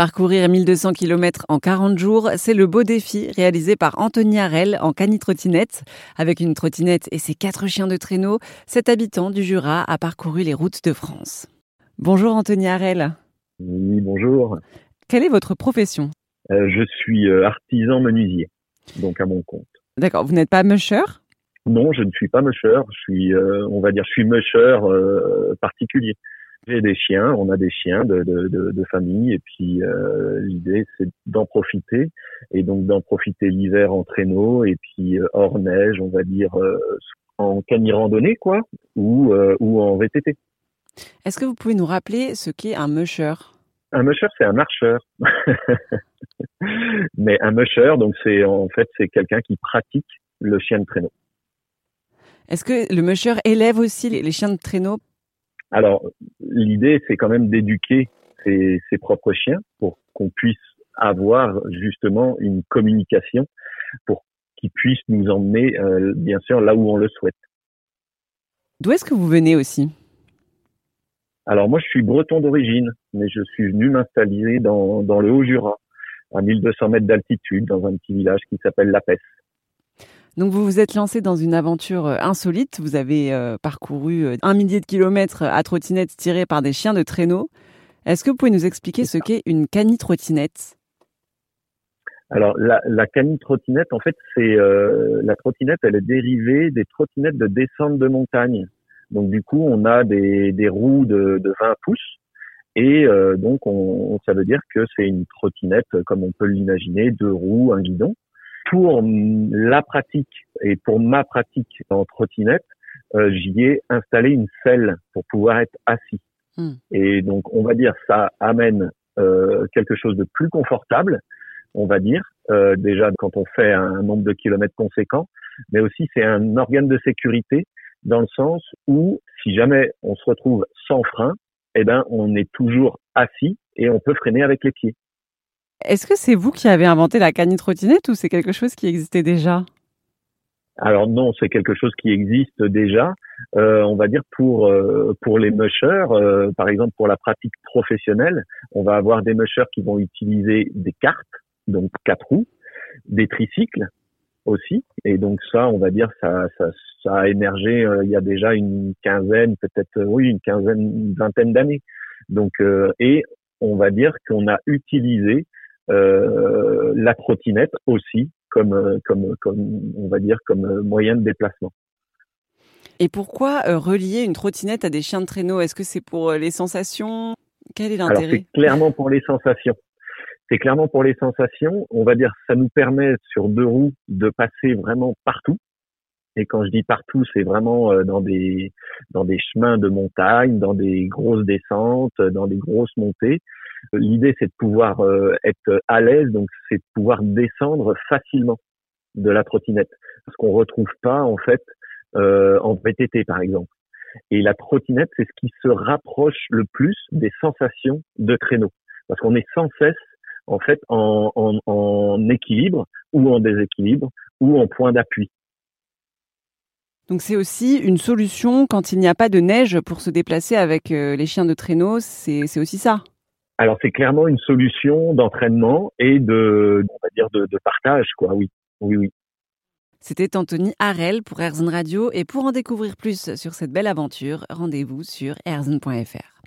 Parcourir 1200 km en 40 jours, c'est le beau défi réalisé par Anthony Harel en cani-trottinette. Avec une trottinette et ses quatre chiens de traîneau, cet habitant du Jura a parcouru les routes de France. Bonjour Anthony Harel. Oui, bonjour. Quelle est votre profession? Euh, Je suis euh, artisan menuisier, donc à mon compte. D'accord, vous n'êtes pas musher Non, je ne suis pas musher, je suis, euh, on va dire, je suis musher particulier. J'ai des chiens, on a des chiens de, de, de, de famille, et puis l'idée c'est d'en profiter, et donc d'en profiter l'hiver en traîneau, et puis hors neige, on va dire en cani randonnée, quoi, ou, ou en VTT. Est-ce que vous pouvez nous rappeler ce qu'est un musher? Un musher, c'est un marcheur. Mais un musher, donc c'est en fait c'est quelqu'un qui pratique le chien de traîneau. Est-ce que le musher élève aussi les chiens de traîneau? Alors l'idée c'est quand même d'éduquer ses, propres chiens pour qu'on puisse avoir justement une communication pour qu'ils puissent nous emmener euh, bien sûr là où on le souhaite. D'où est-ce que vous venez aussi? Alors moi, je suis breton d'origine, mais je suis venu m'installer dans, dans le Haut-Jura, à 1200 mètres d'altitude, dans un petit village qui s'appelle La Pesse. Donc vous vous êtes lancé dans une aventure euh, insolite. Vous avez euh, parcouru euh, un millier de kilomètres à trottinette tirée par des chiens de traîneau. Est-ce que vous pouvez nous expliquer ce qu'est une cani-trottinette alors la, la cani-trottinette, en fait, c'est la trottinette, elle est dérivée des trottinettes de descente de montagne. Donc du coup, on a des, des roues de, de 20 pouces et euh, donc on, ça veut dire que c'est une trottinette comme on peut l'imaginer, deux roues, un guidon. Pour la pratique et pour ma pratique en trottinette, euh, j'y ai installé une selle pour pouvoir être assis. Hmm. Et donc on va dire ça amène euh, quelque chose de plus confortable, on va dire euh, déjà quand on fait un nombre de kilomètres conséquent, mais aussi c'est un organe de sécurité dans le sens où si jamais on se retrouve sans frein, eh ben on est toujours assis et on peut freiner avec les pieds. Est-ce que c'est vous qui avez inventé la cani-trottinette ou c'est quelque chose qui existait déjà? Alors non, c'est quelque chose qui existe déjà. Euh, on va dire pour euh, pour les mushers, euh, par exemple pour la pratique professionnelle, on va avoir des mushers qui vont utiliser des cartes, donc quatre roues, des tricycles aussi. Et donc ça, on va dire, ça, ça, ça a émergé euh, il y a déjà une quinzaine, peut-être euh, oui, une quinzaine, une vingtaine d'années. Donc euh, et on va dire qu'on a utilisé la trottinette aussi comme comme comme on va dire comme moyen de déplacement. Et pourquoi relier une trottinette à des chiens de traîneau? Est-ce que c'est pour les sensations? Quel est l'intérêt? C'est clairement pour les sensations c'est clairement pour les sensations. On va dire ça nous permet sur deux roues de passer vraiment partout. Et quand je dis partout, c'est vraiment euh, dans des dans des chemins de montagne, dans des grosses descentes, dans des grosses montées. L'idée, c'est de pouvoir euh, être à l'aise, donc c'est de pouvoir descendre facilement de la trottinette, parce qu'on retrouve pas en fait euh, en VTT par exemple. Et la trottinette, c'est ce qui se rapproche le plus des sensations de traîneau, parce qu'on est sans cesse en fait en, en, équilibre ou en déséquilibre ou en point d'appui. Donc c'est aussi une solution quand il n'y a pas de neige pour se déplacer avec euh, les chiens de traîneau, c'est aussi ça. Alors c'est clairement une solution d'entraînement et de, on va dire de, partage, quoi. Oui, oui, oui. C'était Anthony Harel pour Erzen Radio et pour en découvrir plus sur cette belle aventure, rendez-vous sur erzen.fr.